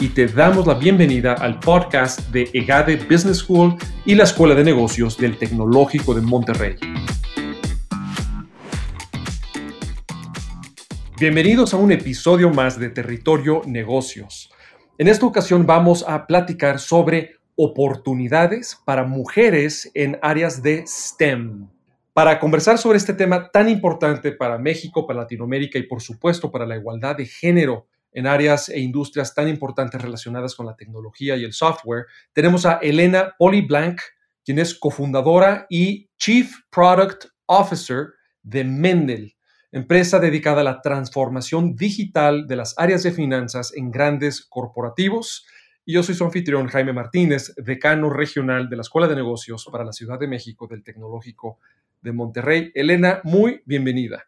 y te damos la bienvenida al podcast de EGADE Business School y la Escuela de Negocios del Tecnológico de Monterrey. Bienvenidos a un episodio más de Territorio Negocios. En esta ocasión vamos a platicar sobre oportunidades para mujeres en áreas de STEM. Para conversar sobre este tema tan importante para México, para Latinoamérica y por supuesto para la igualdad de género en áreas e industrias tan importantes relacionadas con la tecnología y el software, tenemos a Elena Poliblanc, quien es cofundadora y Chief Product Officer de Mendel, empresa dedicada a la transformación digital de las áreas de finanzas en grandes corporativos. Y yo soy su anfitrión, Jaime Martínez, decano regional de la Escuela de Negocios para la Ciudad de México del Tecnológico de Monterrey. Elena, muy bienvenida.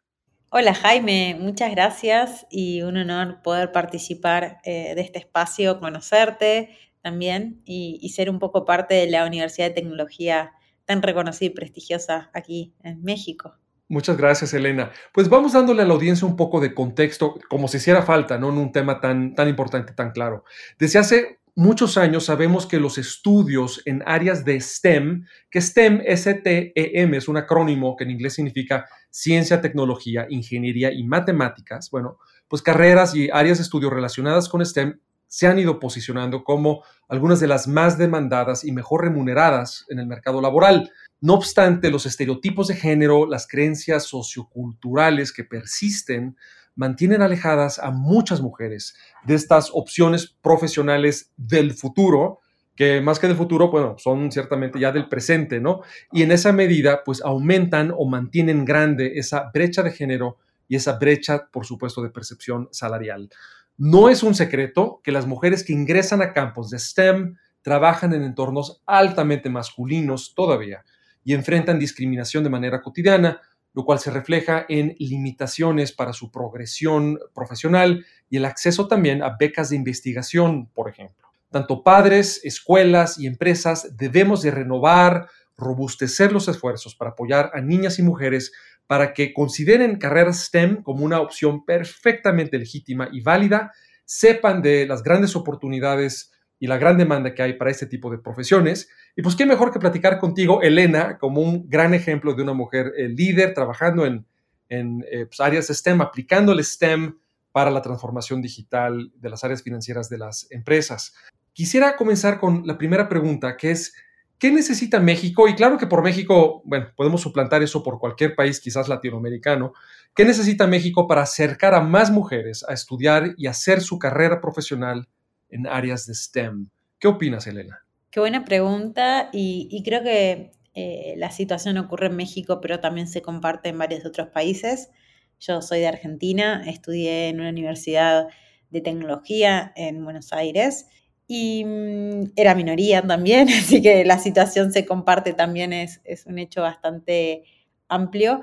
Hola Jaime, muchas gracias y un honor poder participar eh, de este espacio, conocerte también y, ser un poco parte de la Universidad de Tecnología tan reconocida y prestigiosa aquí en México. Muchas gracias, Elena. Pues vamos dándole a la audiencia un poco de contexto, como si hiciera falta, ¿no? En un tema tan, tan importante, tan claro. Desde hace muchos años sabemos que los estudios en áreas de STEM, que STEM, S-T-E-M, es un acrónimo que en inglés significa ciencia, tecnología, ingeniería y matemáticas, bueno, pues carreras y áreas de estudio relacionadas con STEM se han ido posicionando como algunas de las más demandadas y mejor remuneradas en el mercado laboral. No obstante, los estereotipos de género, las creencias socioculturales que persisten, mantienen alejadas a muchas mujeres de estas opciones profesionales del futuro, que más que del futuro, bueno, son ciertamente ya del presente, ¿no? Y en esa medida, pues aumentan o mantienen grande esa brecha de género y esa brecha, por supuesto, de percepción salarial. No es un secreto que las mujeres que ingresan a campos de STEM trabajan en entornos altamente masculinos todavía y enfrentan discriminación de manera cotidiana, lo cual se refleja en limitaciones para su progresión profesional y el acceso también a becas de investigación, por ejemplo. Tanto padres, escuelas y empresas debemos de renovar, robustecer los esfuerzos para apoyar a niñas y mujeres para que consideren carreras STEM como una opción perfectamente legítima y válida, sepan de las grandes oportunidades y la gran demanda que hay para este tipo de profesiones. Y pues qué mejor que platicar contigo, Elena, como un gran ejemplo de una mujer eh, líder trabajando en, en eh, pues, áreas STEM, aplicando el STEM para la transformación digital de las áreas financieras de las empresas. Quisiera comenzar con la primera pregunta, que es, ¿qué necesita México? Y claro que por México, bueno, podemos suplantar eso por cualquier país, quizás latinoamericano. ¿Qué necesita México para acercar a más mujeres a estudiar y hacer su carrera profesional en áreas de STEM? ¿Qué opinas, Elena? Qué buena pregunta y, creo que eh, la situación ocurre en México, pero también se comparte en varios otros países. Yo soy de Argentina, estudié en una universidad de tecnología en Buenos Aires y mm, era minoría también, así que la situación se comparte también, es, un hecho bastante amplio.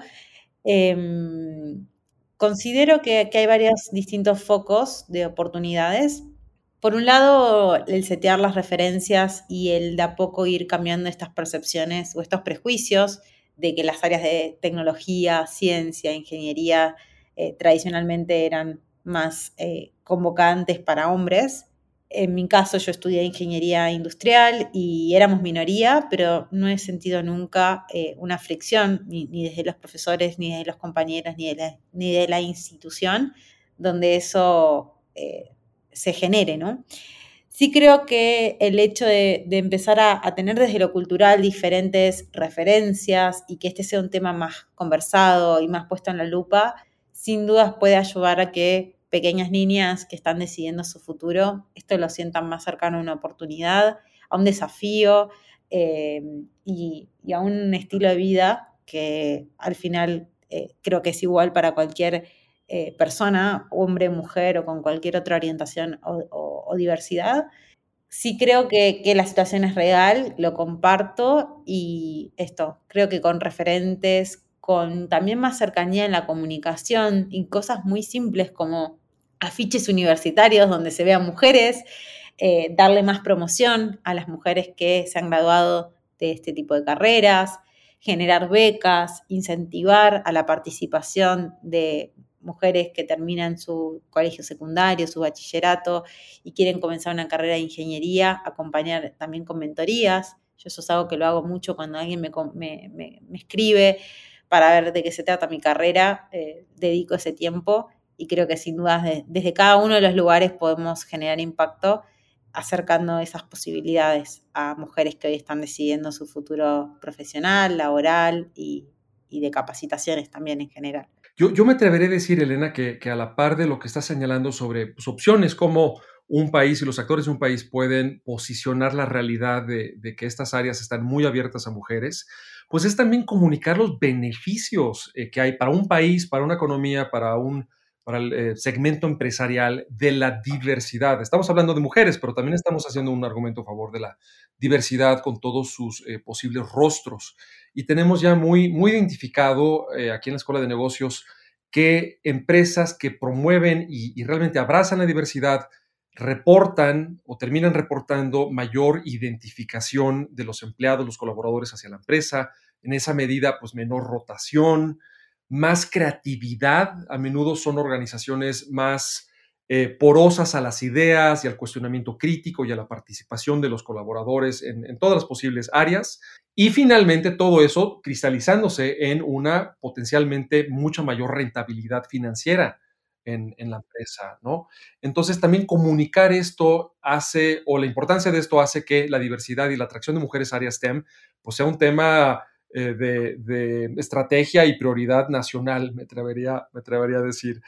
Em, considero que, hay varios distintos focos de oportunidades. Por un lado, el setear las referencias y el de a poco ir cambiando estas percepciones o estos prejuicios de que las áreas de tecnología, ciencia, ingeniería eh, tradicionalmente eran más eh, convocantes para hombres. En mi caso yo estudié ingeniería industrial y éramos minoría, pero no he sentido nunca eh, una fricción, ni, desde los profesores, ni de los compañeros, ni de la, ni de la institución, donde eso se genere, ¿no? Sí creo que el hecho de, empezar a, tener desde lo cultural diferentes referencias y que este sea un tema más conversado y más puesto en la lupa, sin dudas puede ayudar a que pequeñas niñas que están decidiendo su futuro, esto lo sientan más cercano a una oportunidad, a un desafío eh, y, a un estilo de vida que al final eh, creo que es igual para cualquier eh, persona, hombre, mujer o con cualquier otra orientación o, diversidad. sí creo que, la situación es real, lo comparto y esto, creo que con referentes, con también más cercanía en la comunicación y cosas muy simples como afiches universitarios donde se vean mujeres, eh, darle más promoción a las mujeres que se han graduado de este tipo de carreras, generar becas, incentivar a la participación de mujeres que terminan su colegio secundario, su bachillerato y quieren comenzar una carrera de ingeniería, acompañar también con mentorías. Yo eso es algo que lo hago mucho cuando alguien me, me, me, escribe para ver de qué se trata mi carrera, eh, dedico ese tiempo y creo que sin dudas desde cada uno de los lugares podemos generar impacto acercando esas posibilidades a mujeres que hoy están decidiendo su futuro profesional, laboral y, de capacitaciones también en general. Yo, yo, me atreveré a decir, Elena, que, a la par de lo que está señalando sobre pues, opciones como un país y los actores de un país pueden posicionar la realidad de, que estas áreas están muy abiertas a mujeres, pues es también comunicar los beneficios eh, que hay para un país, para una economía, para un para el eh, segmento empresarial de la diversidad. Estamos hablando de mujeres, pero también estamos haciendo un argumento a favor de la diversidad con todos sus eh, posibles rostros. Y tenemos ya muy, muy identificado eh, aquí en la Escuela de Negocios que empresas que promueven y, y realmente abrazan la diversidad reportan o terminan reportando mayor identificación de los empleados, los colaboradores hacia la empresa, en esa medida, pues menor rotación, más creatividad, a menudo son organizaciones más eh, porosas a las ideas y al cuestionamiento crítico y a la participación de los colaboradores en, todas las posibles áreas. Y finalmente todo eso cristalizándose en una potencialmente mucha mayor rentabilidad financiera en, la empresa, ¿no? Entonces también comunicar esto hace, o la importancia de esto hace que la diversidad y la atracción de mujeres a áreas STEM, pues sea un tema eh, de, estrategia y prioridad nacional, me atrevería, me atrevería a decir.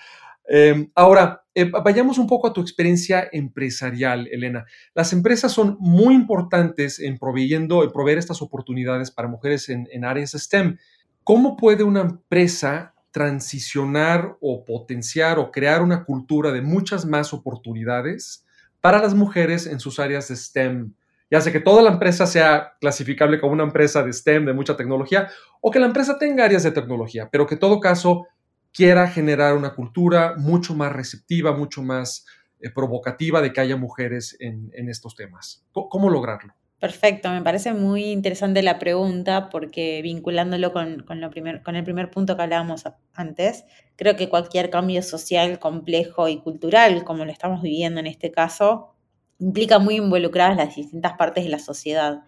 Em, ahora, eh, vayamos un poco a tu experiencia empresarial, Elena. Las empresas son muy importantes en proveyendo, en proveer estas oportunidades para mujeres en, en áreas STEM. ¿Cómo puede una empresa transicionar o potenciar o crear una cultura de muchas más oportunidades para las mujeres en sus áreas de STEM? Ya sea que toda la empresa sea clasificable como una empresa de STEM, de mucha tecnología, o que la empresa tenga áreas de tecnología, pero que en todo caso quiera generar una cultura mucho más receptiva, mucho más eh, provocativa de que haya mujeres en, estos temas. ¿Cómo, lograrlo? Perfecto, me parece muy interesante la pregunta porque vinculándolo con, lo primer, con el primer punto que hablábamos antes, creo que cualquier cambio social complejo y cultural, como lo estamos viviendo en este caso, implica muy involucradas las distintas partes de la sociedad.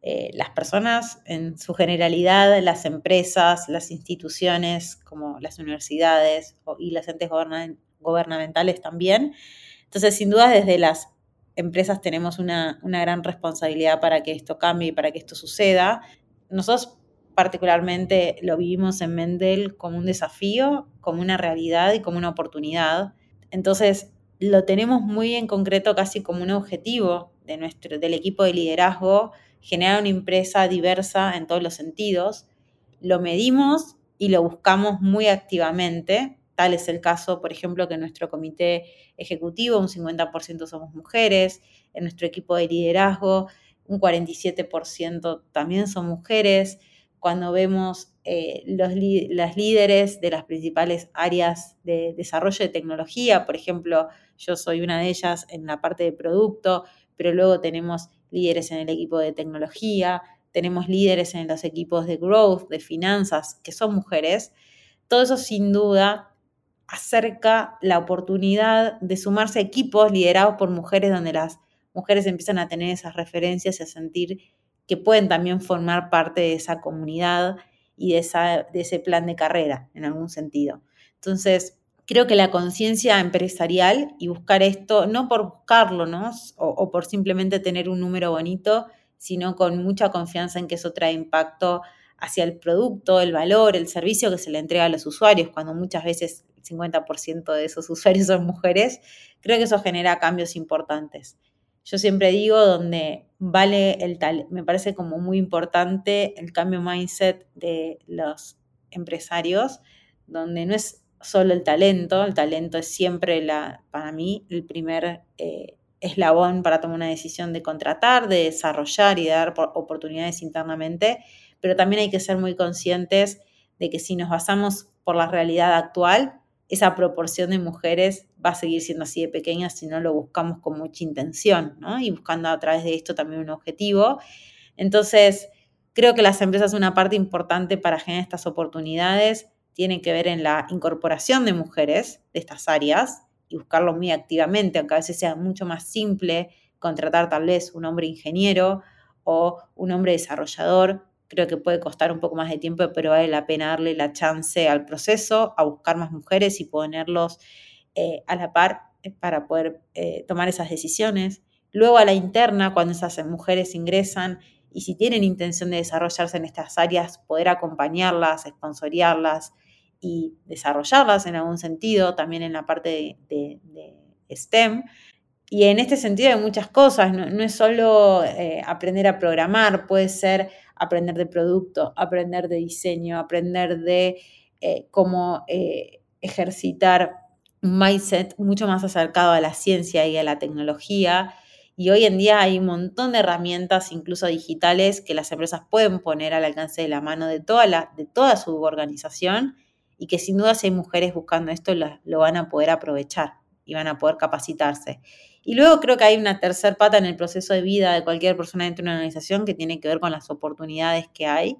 Eh, las personas en su generalidad, las empresas, las instituciones como las universidades y las entes gubernamentales también. Entonces, sin duda, desde las empresas tenemos una, una gran responsabilidad para que esto cambie y para que esto suceda. Nosotros particularmente lo vivimos en Mendel como un desafío, como una realidad y como una oportunidad. Entonces, lo tenemos muy en concreto casi como un objetivo de nuestro, del equipo de liderazgo, generar una empresa diversa en todos los sentidos. Lo medimos y lo buscamos muy activamente. Tal es el caso, por ejemplo, que en nuestro comité ejecutivo un 50% somos mujeres, en nuestro equipo de liderazgo un 47% también son mujeres. Cuando vemos eh, los, las líderes de las principales áreas de desarrollo de tecnología. Por ejemplo, yo soy una de ellas en la parte de producto, pero luego tenemos líderes en el equipo de tecnología, tenemos líderes en los equipos de growth, de finanzas, que son mujeres. Todo eso sin duda acerca la oportunidad de sumarse a equipos liderados por mujeres donde las mujeres empiezan a tener esas referencias y a sentir que pueden también formar parte de esa comunidad y de, ese plan de carrera, en algún sentido. Entonces, creo que la conciencia empresarial y buscar esto, no por buscarlo, ¿no? O, por simplemente tener un número bonito, sino con mucha confianza en que eso trae impacto hacia el producto, el valor, el servicio que se le entrega a los usuarios, cuando muchas veces el 50% de esos usuarios son mujeres, creo que eso genera cambios importantes yo siempre digo, donde vale el tal, me parece como muy importante el cambio mindset de los empresarios, donde no es solo el talento, el talento es siempre la, para mí, el primer, eh, eslabón para tomar una decisión de contratar, de desarrollar y de dar oportunidades internamente, pero también hay que ser muy conscientes de que si nos basamos por la realidad actual, esa proporción de mujeres va a seguir siendo así de pequeña si no lo buscamos con mucha intención. Y buscando a través de esto también un objetivo. Entonces, creo que las empresas, una parte importante para generar estas oportunidades, tienen que ver en la incorporación de mujeres de estas áreas y buscarlo muy activamente, aunque a veces sea mucho más simple contratar tal vez un hombre ingeniero o un hombre desarrollador creo que puede costar un poco más de tiempo, pero vale la pena darle la chance al proceso, a buscar más mujeres y ponerlos eh, a la par eh, para poder eh, tomar esas decisiones. Luego a la interna, cuando esas mujeres ingresan y si tienen intención de desarrollarse en estas áreas, poder acompañarlas, esponsoriarlas y desarrollarlas en algún sentido, también en la parte de, STEM. Y en este sentido hay muchas cosas, no, es solo aprender a programar, puede ser aprender de producto, aprender de diseño, aprender de eh, cómo eh, ejercitar un mindset mucho más acercado a la ciencia y a la tecnología. Y hoy en día hay un montón de herramientas, incluso digitales, que las empresas pueden poner al alcance de la mano de toda, la, de toda su organización y que sin duda si hay mujeres buscando esto lo van a poder aprovechar y van a poder capacitarse. Y luego creo que hay una tercer pata en el proceso de vida de cualquier persona dentro de una organización que tiene que ver con las oportunidades que hay.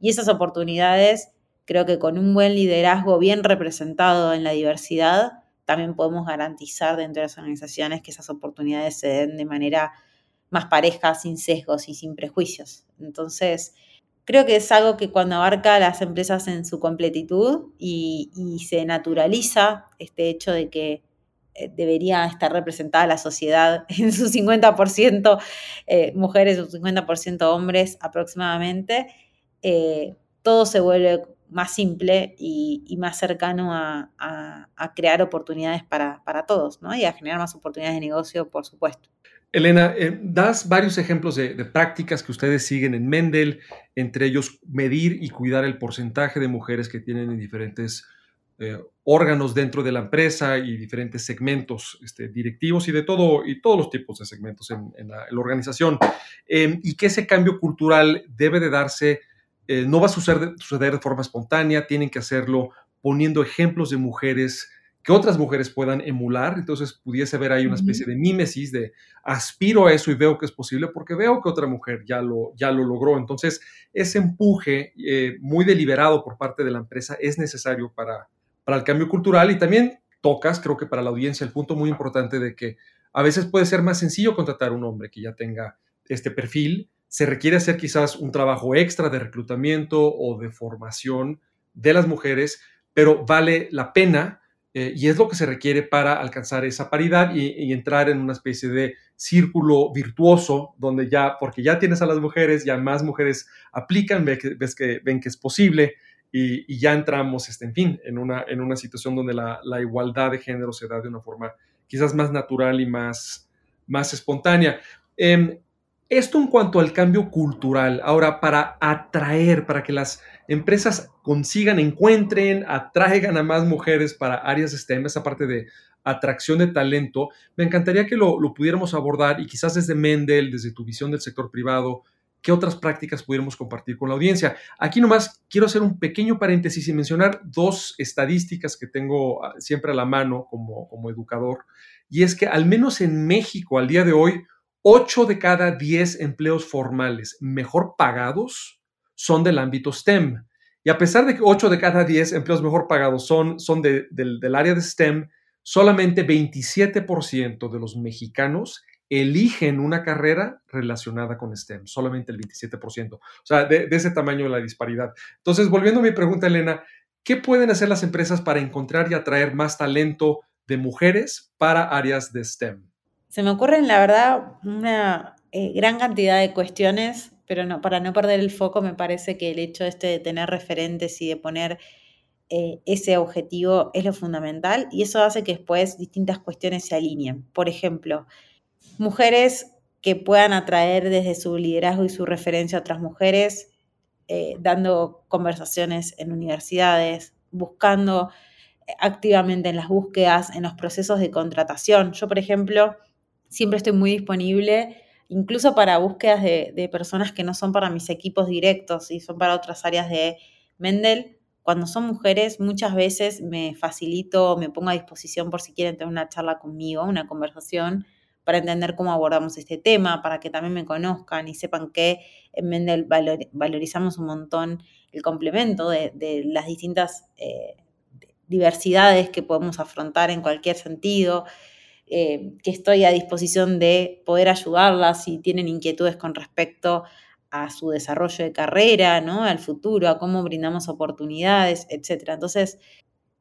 Y esas oportunidades, creo que con un buen liderazgo bien representado en la diversidad, también podemos garantizar dentro de las organizaciones que esas oportunidades se den de manera más pareja, sin sesgos y sin prejuicios. Entonces, creo que es algo que cuando abarca a las empresas en su completitud y, y se naturaliza este hecho de que debería estar representada la sociedad en su 50% eh, mujeres, su 50% hombres aproximadamente, eh, todo se vuelve más simple y, más cercano a, crear oportunidades para, todos, ¿no? Y a generar más oportunidades de negocio, por supuesto. Elena, das varios ejemplos de, de, prácticas que ustedes siguen en Mendel, entre ellos medir y cuidar el porcentaje de mujeres que tienen en diferentes eh, órganos dentro de la empresa y diferentes segmentos este, directivos y de todo, y todos los tipos de segmentos en, la, organización. Em, y que ese cambio cultural debe de darse, eh, no va a suceder, suceder de forma espontánea, tienen que hacerlo poniendo ejemplos de mujeres que otras mujeres puedan emular. Entonces pudiese haber ahí una especie de mímesis de aspiro a eso y veo que es posible porque veo que otra mujer ya lo, ya lo logró. Entonces ese empuje eh, muy deliberado por parte de la empresa es necesario para, para el cambio cultural y también tocas, creo que para la audiencia, el punto muy importante de que a veces puede ser más sencillo contratar un hombre que ya tenga este perfil. Se requiere hacer quizás un trabajo extra de reclutamiento o de formación de las mujeres, pero vale la pena eh, y es lo que se requiere para alcanzar esa paridad y, entrar en una especie de círculo virtuoso donde ya, porque ya tienes a las mujeres, ya más mujeres aplican, ves que, ven que es posible y, ya entramos, este, en fin, en una, en una situación donde la, igualdad de género se da de una forma quizás más natural y más, más espontánea. Em, esto en cuanto al cambio cultural. Ahora, para atraer, para que las empresas consigan, encuentren, atraigan a más mujeres para áreas STEM, esa parte de atracción de talento, me encantaría que lo, lo pudiéramos abordar y quizás desde Mendel, desde tu visión del sector privado, qué otras prácticas pudiéramos compartir con la audiencia. Aquí nomás quiero hacer un pequeño paréntesis y mencionar dos estadísticas que tengo ah, siempre a la mano como, educador. Y es que al menos en México, al día de hoy, 8 de cada 10 empleos formales mejor pagados son del ámbito STEM. Y a pesar de que 8 de cada 10 empleos mejor pagados son, son del área de STEM, solamente 27% de los mexicanos eligen una carrera relacionada con STEM, solamente el 27%. O sea, de, ese tamaño la disparidad. Entonces, volviendo a mi pregunta, Elena, ¿qué pueden hacer las empresas para encontrar y atraer más talento de mujeres para áreas de STEM? Se me ocurren, la verdad, una eh, gran cantidad de cuestiones, pero no, para no perder el foco, me parece que el hecho este de tener referentes y de poner eh, ese objetivo es lo fundamental y eso hace que después distintas cuestiones se alineen. Por ejemplo, mujeres que puedan atraer desde su liderazgo y su referencia a otras mujeres, eh, dando conversaciones en universidades, buscando eh, activamente en las búsquedas, en los procesos de contratación. Yo, por ejemplo, siempre estoy muy disponible, incluso para búsquedas de, de personas que no son para mis equipos directos y son para otras áreas de Mendel cuando son mujeres, muchas veces me facilito, me pongo a disposición por si quieren tener una charla conmigo, una conversación, para entender cómo abordamos este tema, para que también me conozcan y sepan que en Mendel valorizamos un montón el complemento de, las distintas eh, diversidades que podemos afrontar en cualquier sentido, eh, que estoy a disposición de poder ayudarlas si tienen inquietudes con respecto a su desarrollo de carrera, ¿no? Al futuro, a cómo brindamos oportunidades, etc. Entonces,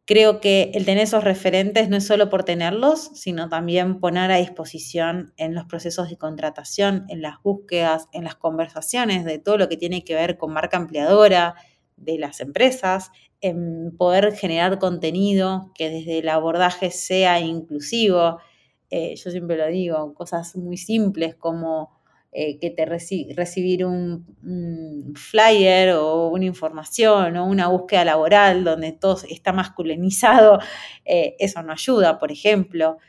creo que el tener esos referentes no es solo por tenerlos, sino también poner a disposición en los procesos de contratación, en las búsquedas, en las conversaciones de todo lo que tiene que ver con marca empleadora de las empresas, en poder generar contenido que desde el abordaje sea inclusivo. Eh, yo siempre lo digo, cosas muy simples como eh, que te recibir un, flyer o una información o una búsqueda laboral donde todo está masculinizado, eh, eso no ayuda, por ejemplo.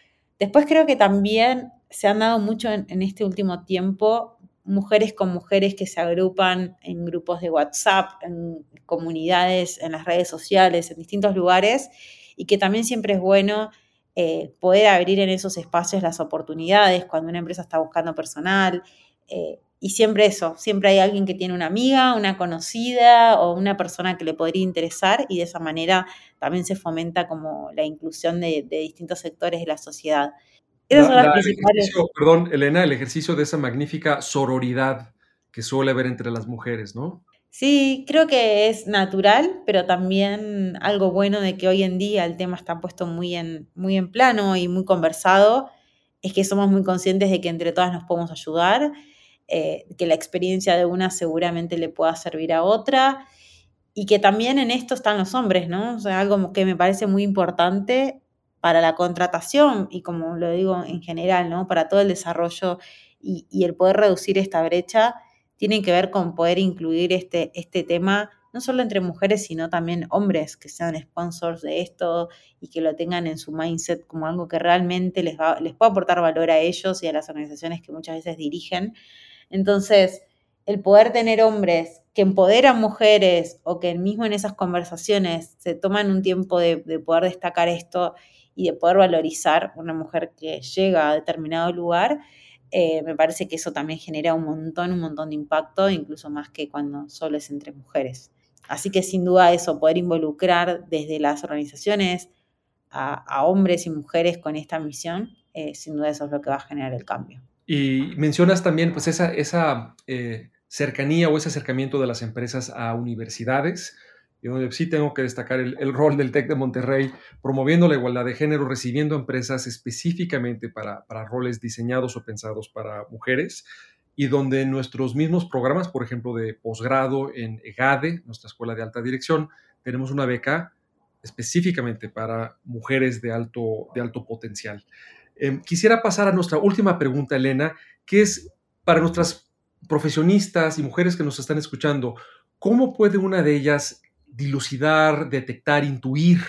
Después creo que también se han dado mucho en, este último tiempo mujeres con mujeres que se agrupan en grupos de WhatsApp, en comunidades, en las redes sociales, en distintos lugares, y que también siempre es bueno eh, poder abrir en esos espacios las oportunidades cuando una empresa está buscando personal, eh, y siempre eso, siempre hay alguien que tiene una amiga, una conocida o una persona que le podría interesar y de esa manera también se fomenta como la inclusión de, distintos sectores de la sociedad. perdón, Elena, el ejercicio de esa magnífica sororidad que suele haber entre las mujeres, ¿no? Sí, creo que es natural, pero también algo bueno de que hoy en día el tema está puesto muy en, muy en plano y muy conversado, es que somos muy conscientes de que entre todas nos podemos ayudar eh, que la experiencia de una seguramente le pueda servir a otra y que también en esto están los hombres, ¿no? O sea, algo que me parece muy importante para la contratación y como lo digo en general, ¿no? Para todo el desarrollo y, el poder reducir esta brecha, tiene que ver con poder incluir este, este tema no solo entre mujeres, sino también hombres que sean sponsors de esto y que lo tengan en su mindset como algo que realmente les, va, les puede aportar valor a ellos y a las organizaciones que muchas veces dirigen. Entonces, el poder tener hombres que empoderan mujeres o que mismo en esas conversaciones se toman un tiempo de, poder destacar esto y de poder valorizar una mujer que llega a determinado lugar, eh, me parece que eso también genera un montón, un montón de impacto, incluso más que cuando solo es entre mujeres. Así que sin duda eso, poder involucrar desde las organizaciones a, hombres y mujeres con esta misión, eh, sin duda eso es lo que va a generar el cambio. Y mencionas también pues esa, esa eh, cercanía o ese acercamiento de las empresas a universidades. Yo sí tengo que destacar el, rol del TEC de Monterrey promoviendo la igualdad de género, recibiendo empresas específicamente para, para roles diseñados o pensados para mujeres y donde nuestros mismos programas, por ejemplo, de posgrado en EGADE, nuestra escuela de alta dirección, tenemos una beca específicamente para mujeres de alto, de alto potencial. Em, quisiera pasar a nuestra última pregunta, Elena, que es para nuestras profesionistas y mujeres que nos están escuchando, ¿cómo puede una de ellas dilucidar, detectar, intuir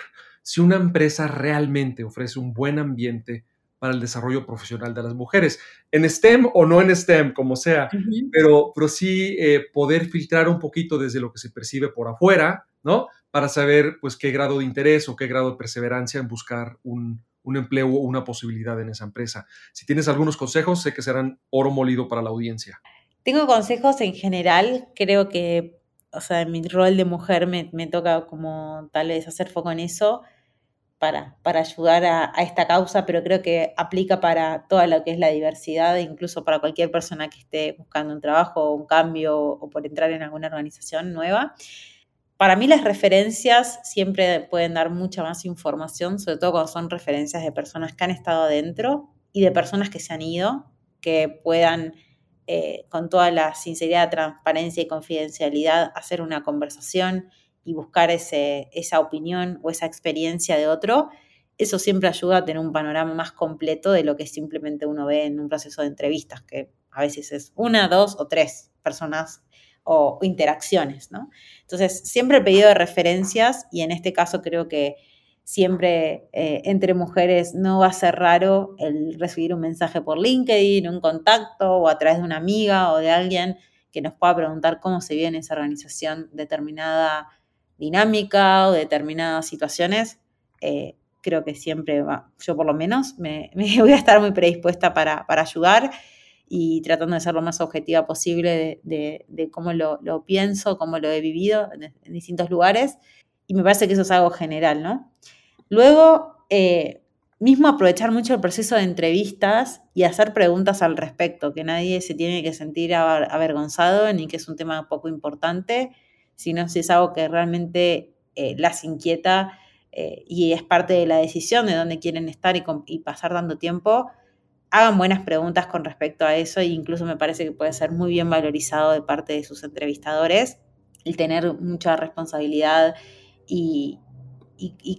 si una empresa realmente ofrece un buen ambiente para el desarrollo profesional de las mujeres, en STEM o no en STEM, como sea, pero, pero sí eh, poder filtrar un poquito desde lo que se percibe por afuera, ¿no? Para saber, pues, qué grado de interés o qué grado de perseverancia en buscar un, un empleo o una posibilidad en esa empresa. Si tienes algunos consejos, sé que serán oro molido para la audiencia. Tengo consejos en general, creo que, o sea, en mi rol de mujer me, toca como tal vez hacer foco en eso para, para ayudar a, esta causa, pero creo que aplica para toda lo que es la diversidad, incluso para cualquier persona que esté buscando un trabajo, un cambio o por entrar en alguna organización nueva. Para mí las referencias siempre pueden dar mucha más información, sobre todo cuando son referencias de personas que han estado adentro y de personas que se han ido, que puedan eh, con toda la sinceridad, transparencia y confidencialidad hacer una conversación y buscar ese, esa opinión o esa experiencia de otro. Eso siempre ayuda a tener un panorama más completo de lo que simplemente uno ve en un proceso de entrevistas, que a veces es una, dos o tres personas o interacciones, ¿no? Entonces, siempre el pedido de referencias, y en este caso creo que siempre eh, entre mujeres no va a ser raro el recibir un mensaje por LinkedIn, un contacto o a través de una amiga o de alguien que nos pueda preguntar cómo se vive en esa organización determinada dinámica o determinadas situaciones. Eh, creo que siempre va, yo por lo menos me, voy a estar muy predispuesta para, ayudar y tratando de ser lo más objetiva posible de, cómo lo, pienso, cómo lo he vivido en, en distintos lugares y me parece que eso es algo general, ¿no? Luego, eh, mismo aprovechar mucho el proceso de entrevistas y hacer preguntas al respecto, que nadie se tiene que sentir avergonzado ni que es un tema poco importante, sino si es algo que realmente eh, las inquieta eh, y es parte de la decisión de dónde quieren estar y, y, pasar dando tiempo, hagan buenas preguntas con respecto a eso e incluso me parece que puede ser muy bien valorizado de parte de sus entrevistadores el tener mucha responsabilidad y,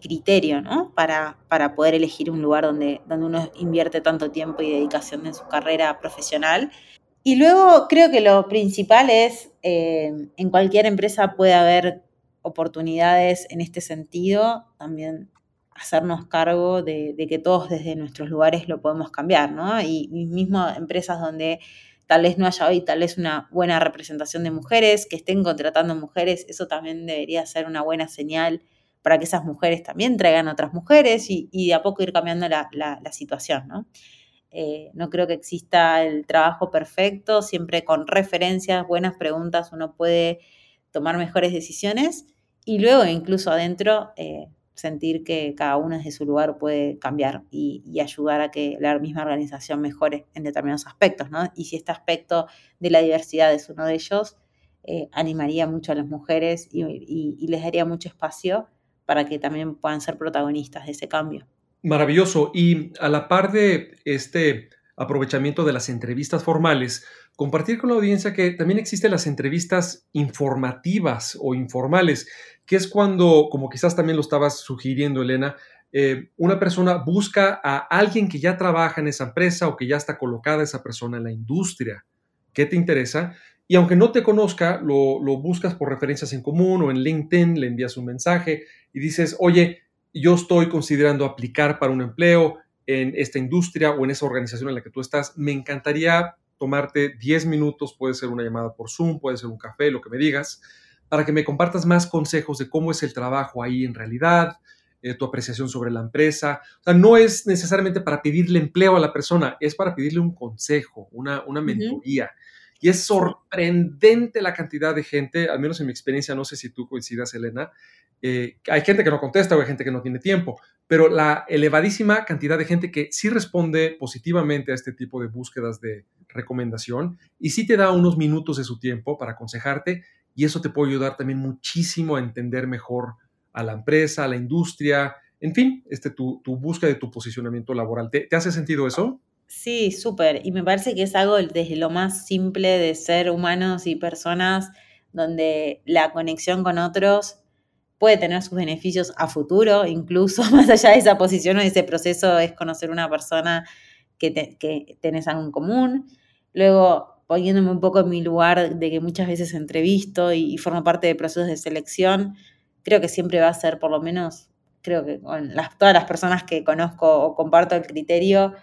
criterio, ¿no? Para, para, poder elegir un lugar donde, donde uno invierte tanto tiempo y dedicación en su carrera profesional. Y luego creo que lo principal es, eh, en cualquier empresa puede haber oportunidades en este sentido, también hacernos cargo de, que todos desde nuestros lugares lo podemos cambiar, ¿no? Y, y mismo empresas donde tal vez no haya hoy tal vez una buena representación de mujeres, que estén contratando mujeres, eso también debería ser una buena señal para que esas mujeres también traigan otras mujeres y, de a poco ir cambiando la, situación, ¿no? Eh, no creo que exista el trabajo perfecto, siempre con referencias, buenas preguntas, uno puede tomar mejores decisiones y luego incluso adentro eh, sentir que cada uno desde su lugar puede cambiar y, ayudar a que la misma organización mejore en determinados aspectos, ¿no? Y si este aspecto de la diversidad es uno de ellos, eh, animaría mucho a las mujeres y, les daría mucho espacio para que también puedan ser protagonistas de ese cambio. Maravilloso. Y a la par de este aprovechamiento de las entrevistas formales, compartir con la audiencia que también existen las entrevistas informativas o informales, que es cuando, como quizás también lo estabas sugiriendo, Elena, eh, una persona busca a alguien que ya trabaja en esa empresa o que ya está colocada esa persona en la industria. ¿Qué te interesa? Y aunque no te conozca, lo, lo buscas por referencias en común o en LinkedIn, le envías un mensaje y dices, oye, yo estoy considerando aplicar para un empleo en esta industria o en esa organización en la que tú estás. Me encantaría tomarte 10 minutos, puede ser una llamada por Zoom, puede ser un café, lo que me digas, para que me compartas más consejos de cómo es el trabajo ahí en realidad, eh, tu apreciación sobre la empresa. O sea, no es necesariamente para pedirle empleo a la persona, es para pedirle un consejo, una, una mentoría. Y es sorprendente la cantidad de gente, al menos en mi experiencia, no sé si tú coincidas, Elena, eh, hay gente que no contesta o hay gente que no tiene tiempo, pero la elevadísima cantidad de gente que sí responde positivamente a este tipo de búsquedas de recomendación y sí te da unos minutos de su tiempo para aconsejarte y eso te puede ayudar también muchísimo a entender mejor a la empresa, a la industria, en fin, este, tu, tu búsqueda de tu posicionamiento laboral. ¿Te, hace sentido eso? Sí, súper. Y me parece que es algo desde lo más simple de ser humanos y personas, donde la conexión con otros puede tener sus beneficios a futuro, incluso más allá de esa posición o de ese proceso, es conocer una persona que, que tenés algo en común. Luego, poniéndome un poco en mi lugar de que muchas veces entrevisto y, formo parte de procesos de selección, creo que siempre va a ser, por lo menos, creo que con las, todas las personas que conozco o comparto el criterio,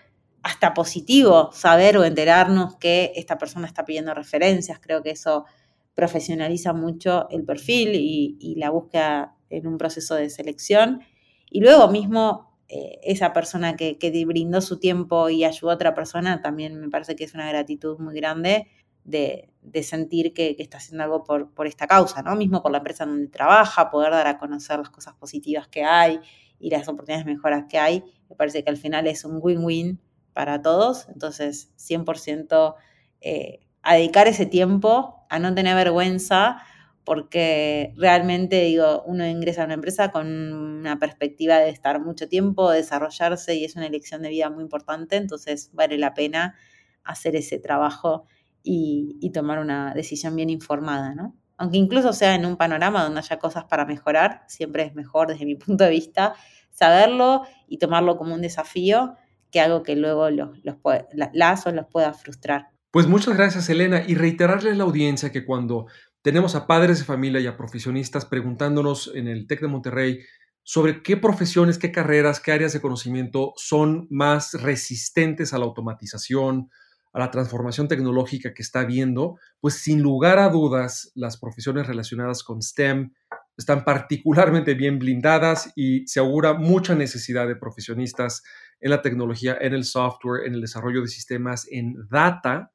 hasta positivo saber o enterarnos que esta persona está pidiendo referencias. Creo que eso profesionaliza mucho el perfil y, la búsqueda en un proceso de selección. Y luego mismo eh, esa persona que, brindó su tiempo y ayudó a otra persona, también me parece que es una gratitud muy grande de, sentir que, está haciendo algo por, por, esta causa, ¿no? Mismo por la empresa donde trabaja, poder dar a conocer las cosas positivas que hay y las oportunidades mejoras que hay. Me parece que al final es un win-win para todos. Entonces, 100% eh, a dedicar ese tiempo, a no tener vergüenza, porque realmente, digo, uno ingresa a una empresa con una perspectiva de estar mucho tiempo, desarrollarse y es una elección de vida muy importante, entonces vale la pena hacer ese trabajo y, tomar una decisión bien informada, ¿no? Aunque incluso sea en un panorama donde haya cosas para mejorar, siempre es mejor desde mi punto de vista saberlo y tomarlo como un desafío que algo que luego los, los las los pueda frustrar. Pues muchas gracias, Elena, y reiterarle a la audiencia que cuando tenemos a padres de familia y a profesionistas preguntándonos en el TEC de Monterrey sobre qué profesiones, qué carreras, qué áreas de conocimiento son más resistentes a la automatización, a la transformación tecnológica que está habiendo, pues sin lugar a dudas las profesiones relacionadas con STEM están particularmente bien blindadas y se augura mucha necesidad de profesionistas en la tecnología, en el software, en el desarrollo de sistemas, en data,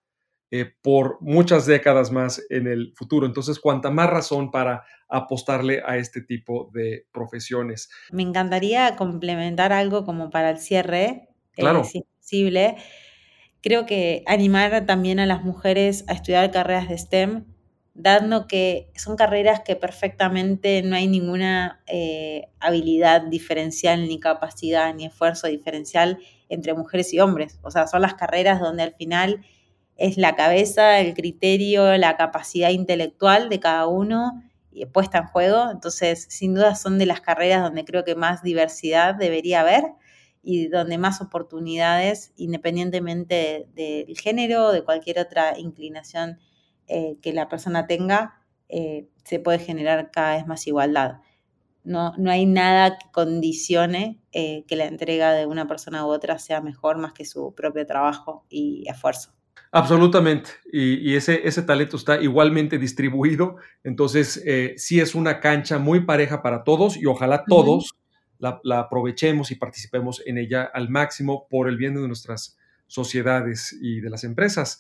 eh, por muchas décadas más en el futuro. Entonces, cuanta más razón para apostarle a este tipo de profesiones. Me encantaría complementar algo como para el cierre, eh, claro. si es posible. Creo que animar también a las mujeres a estudiar carreras de STEM, dando que son carreras que perfectamente no hay ninguna eh, habilidad diferencial, ni capacidad, ni esfuerzo diferencial entre mujeres y hombres. O sea, son las carreras donde al final es la cabeza, el criterio, la capacidad intelectual de cada uno puesta en juego. Entonces, sin duda son de las carreras donde creo que más diversidad debería haber y donde más oportunidades, independientemente del género o de cualquier otra inclinación eh, que la persona tenga, eh, se puede generar cada vez más igualdad. No, no hay nada que condicione eh, que la entrega de una persona u otra sea mejor más que su propio trabajo y esfuerzo. Absolutamente. Y, ese, ese, talento está igualmente distribuido. Entonces, sí es una cancha muy pareja para todos y ojalá todos la, aprovechemos y participemos en ella al máximo por el bien de nuestras sociedades y de las empresas.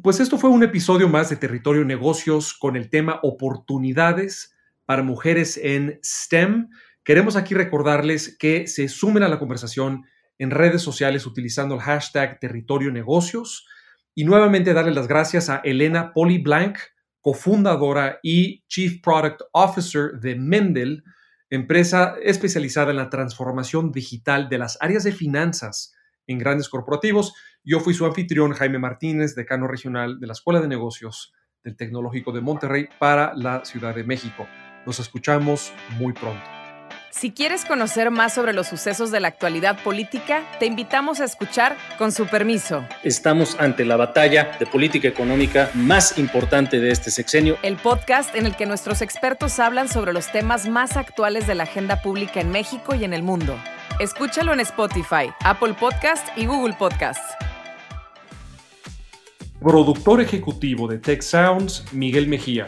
Pues esto fue un episodio más de Territorio Negocios con el tema oportunidades para mujeres en STEM. Queremos aquí recordarles que se sumen a la conversación en redes sociales utilizando el hashtag Territorio Negocios y nuevamente darle las gracias a Elena Poliblanc, cofundadora y Chief Product Officer de Mendel, empresa especializada en la transformación digital de las áreas de finanzas en grandes corporativos. Yo fui su anfitrión, Jaime Martínez, decano regional de la Escuela de Negocios del Tecnológico de Monterrey para la Ciudad de México. Nos escuchamos muy pronto. Si quieres conocer más sobre los sucesos de la actualidad política, te invitamos a escuchar Con su permiso. Estamos ante la batalla de política económica más importante de este sexenio. El podcast en el que nuestros expertos hablan sobre los temas más actuales de la agenda pública en México y en el mundo. Escúchalo en Spotify, Apple Podcast y Google Podcast. Productor ejecutivo de Tech Sounds, Miguel Mejía.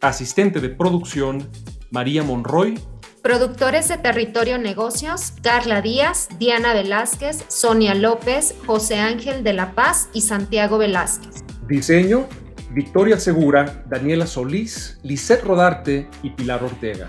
Asistente de producción, María Monroy Productores de Territorio Negocios, Carla Díaz, Diana Velázquez, Sonia López, José Ángel de la Paz y Santiago Velázquez. Diseño, Victoria Segura, Daniela Solís, Lisette Rodarte y Pilar Ortega.